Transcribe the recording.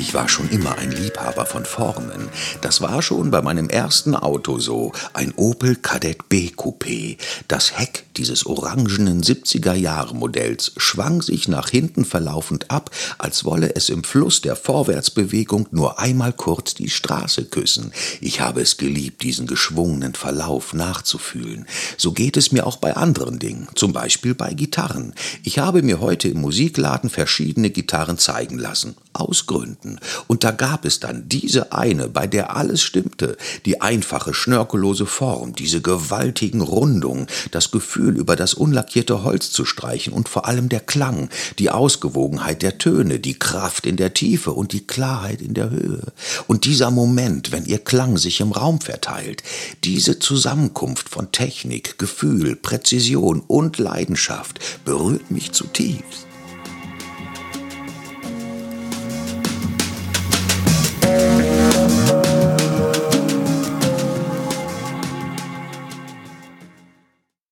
Ich war schon immer ein Liebhaber von Formen. Das war schon bei meinem ersten Auto so, ein Opel Kadett B Coupé. Das Heck dieses orangenen 70er Jahre Modells schwang sich nach hinten verlaufend ab, als wolle es im Fluss der Vorwärtsbewegung nur einmal kurz die Straße küssen. Ich habe es geliebt, diesen geschwungenen Verlauf nachzufühlen. So geht es mir auch bei anderen Dingen, zum Beispiel bei Gitarren. Ich habe mir heute im Musikladen verschiedene Gitarren zeigen lassen, aus Gründen hatten. Und da gab es dann diese eine, bei der alles stimmte, die einfache, schnörkellose Form, diese gewaltigen Rundungen, das Gefühl, über das unlackierte Holz zu streichen und vor allem der Klang, die Ausgewogenheit der Töne, die Kraft in der Tiefe und die Klarheit in der Höhe. Und dieser Moment, wenn ihr Klang sich im Raum verteilt, diese Zusammenkunft von Technik, Gefühl, Präzision und Leidenschaft berührt mich zutiefst.